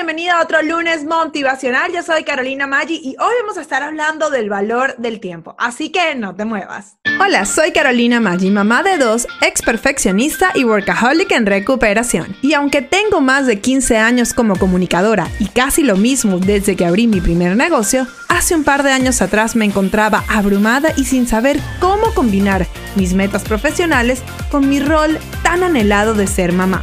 bienvenida a otro lunes motivacional. Yo soy Carolina Maggi y hoy vamos a estar hablando del valor del tiempo, así que no te muevas. Hola, soy Carolina Maggi, mamá de dos, ex perfeccionista y workaholic en recuperación. Y aunque tengo más de 15 años como comunicadora y casi lo mismo desde que abrí mi primer negocio, hace un par de años atrás me encontraba abrumada y sin saber cómo combinar mis metas profesionales con mi rol tan anhelado de ser mamá.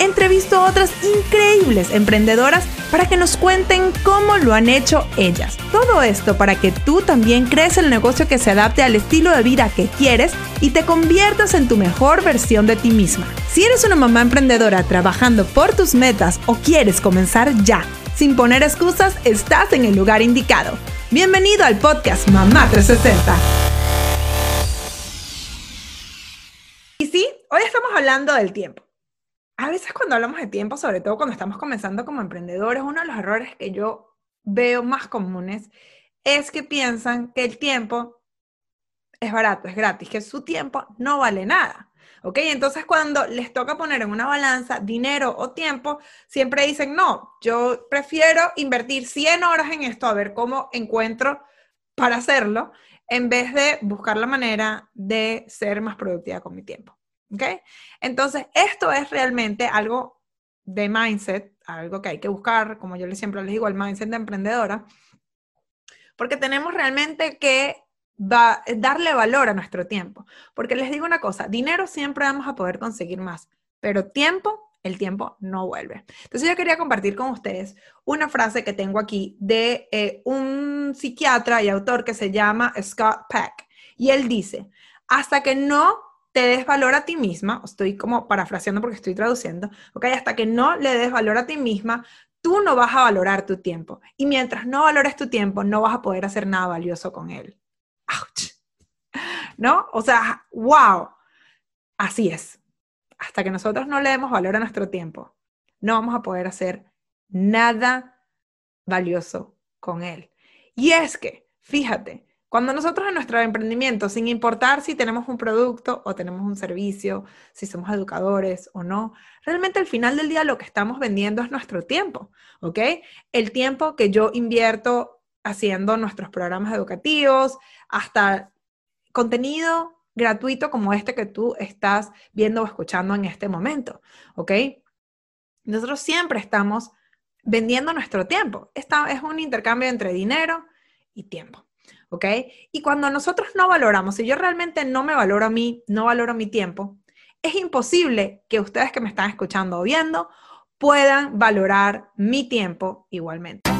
entrevisto a otras increíbles emprendedoras para que nos cuenten cómo lo han hecho ellas. Todo esto para que tú también crees el negocio que se adapte al estilo de vida que quieres y te conviertas en tu mejor versión de ti misma. Si eres una mamá emprendedora trabajando por tus metas o quieres comenzar ya, sin poner excusas, estás en el lugar indicado. Bienvenido al podcast Mamá 360. Y sí, hoy estamos hablando del tiempo a veces cuando hablamos de tiempo, sobre todo cuando estamos comenzando como emprendedores, uno de los errores que yo veo más comunes es que piensan que el tiempo es barato, es gratis, que su tiempo no vale nada. ¿Ok? Entonces cuando les toca poner en una balanza dinero o tiempo, siempre dicen, no, yo prefiero invertir 100 horas en esto a ver cómo encuentro para hacerlo, en vez de buscar la manera de ser más productiva con mi tiempo. ¿Ok? Entonces, esto es realmente algo de mindset, algo que hay que buscar, como yo siempre les digo, el mindset de emprendedora, porque tenemos realmente que darle valor a nuestro tiempo. Porque les digo una cosa, dinero siempre vamos a poder conseguir más, pero tiempo, el tiempo no vuelve. Entonces yo quería compartir con ustedes una frase que tengo aquí de eh, un psiquiatra y autor que se llama Scott Peck. Y él dice, hasta que no te des valor a ti misma, estoy como parafraseando porque estoy traduciendo, ok, hasta que no le des valor a ti misma, tú no vas a valorar tu tiempo. Y mientras no valores tu tiempo, no vas a poder hacer nada valioso con él. ¡Auch! ¿No? O sea, wow. Así es. Hasta que nosotros no le demos valor a nuestro tiempo, no vamos a poder hacer nada valioso con él. Y es que, fíjate, cuando nosotros en nuestro emprendimiento, sin importar si tenemos un producto o tenemos un servicio, si somos educadores o no, realmente al final del día lo que estamos vendiendo es nuestro tiempo, ¿ok? El tiempo que yo invierto haciendo nuestros programas educativos, hasta contenido gratuito como este que tú estás viendo o escuchando en este momento, ¿ok? Nosotros siempre estamos vendiendo nuestro tiempo. Esta es un intercambio entre dinero y tiempo. ¿Ok? Y cuando nosotros no valoramos, si yo realmente no me valoro a mí, no valoro mi tiempo, es imposible que ustedes que me están escuchando o viendo puedan valorar mi tiempo igualmente.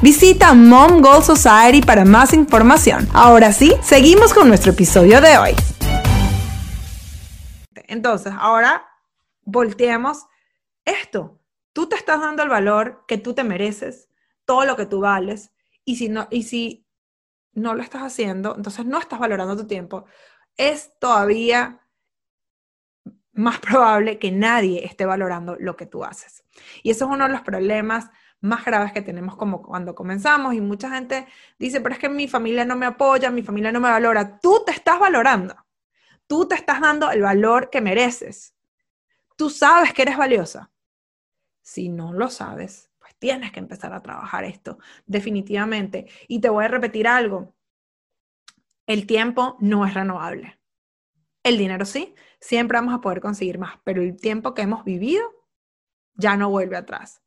Visita Mom Goal Society para más información. Ahora sí, seguimos con nuestro episodio de hoy. Entonces, ahora volteamos esto. Tú te estás dando el valor que tú te mereces, todo lo que tú vales, y si no, y si no lo estás haciendo, entonces no estás valorando tu tiempo, es todavía más probable que nadie esté valorando lo que tú haces. Y eso es uno de los problemas más graves que tenemos como cuando comenzamos y mucha gente dice, pero es que mi familia no me apoya, mi familia no me valora. Tú te estás valorando. Tú te estás dando el valor que mereces. Tú sabes que eres valiosa. Si no lo sabes, pues tienes que empezar a trabajar esto, definitivamente. Y te voy a repetir algo. El tiempo no es renovable. El dinero sí, siempre vamos a poder conseguir más, pero el tiempo que hemos vivido ya no vuelve atrás.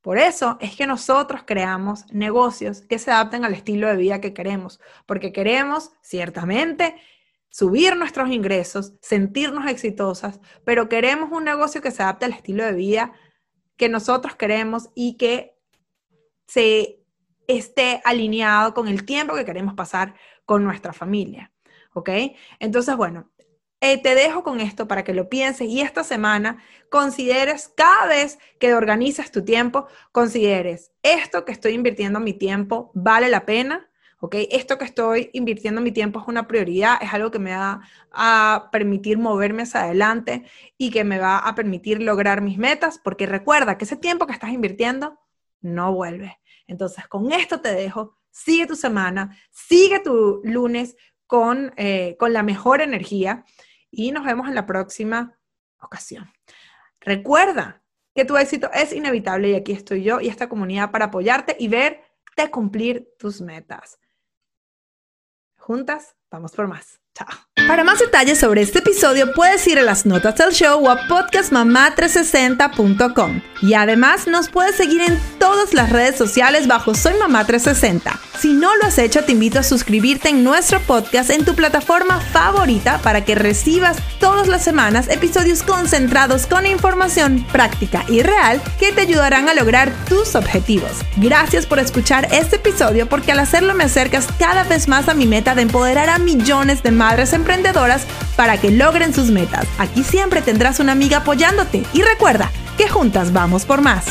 Por eso es que nosotros creamos negocios que se adapten al estilo de vida que queremos, porque queremos, ciertamente, subir nuestros ingresos, sentirnos exitosas, pero queremos un negocio que se adapte al estilo de vida que nosotros queremos y que se esté alineado con el tiempo que queremos pasar con nuestra familia. ¿Ok? Entonces, bueno, eh, te dejo con esto para que lo pienses y esta semana consideres cada vez que organizas tu tiempo, consideres esto que estoy invirtiendo mi tiempo vale la pena, ¿ok? Esto que estoy invirtiendo mi tiempo es una prioridad, es algo que me va a permitir moverme hacia adelante y que me va a permitir lograr mis metas, porque recuerda que ese tiempo que estás invirtiendo no vuelve. Entonces, con esto te dejo, sigue tu semana, sigue tu lunes con, eh, con la mejor energía y nos vemos en la próxima ocasión. Recuerda que tu éxito es inevitable y aquí estoy yo y esta comunidad para apoyarte y verte cumplir tus metas. Juntas, vamos por más. Chao. Para más detalles sobre este episodio puedes ir a las notas del show o a podcastmamá360.com. Y además nos puedes seguir en todas las redes sociales bajo Soy Mamá 360. Si no lo has hecho, te invito a suscribirte en nuestro podcast en tu plataforma favorita para que recibas todas las semanas episodios concentrados con información práctica y real que te ayudarán a lograr tus objetivos. Gracias por escuchar este episodio porque al hacerlo me acercas cada vez más a mi meta de empoderar a millones de madres emprendedoras para que logren sus metas. Aquí siempre tendrás una amiga apoyándote y recuerda que juntas vamos por más.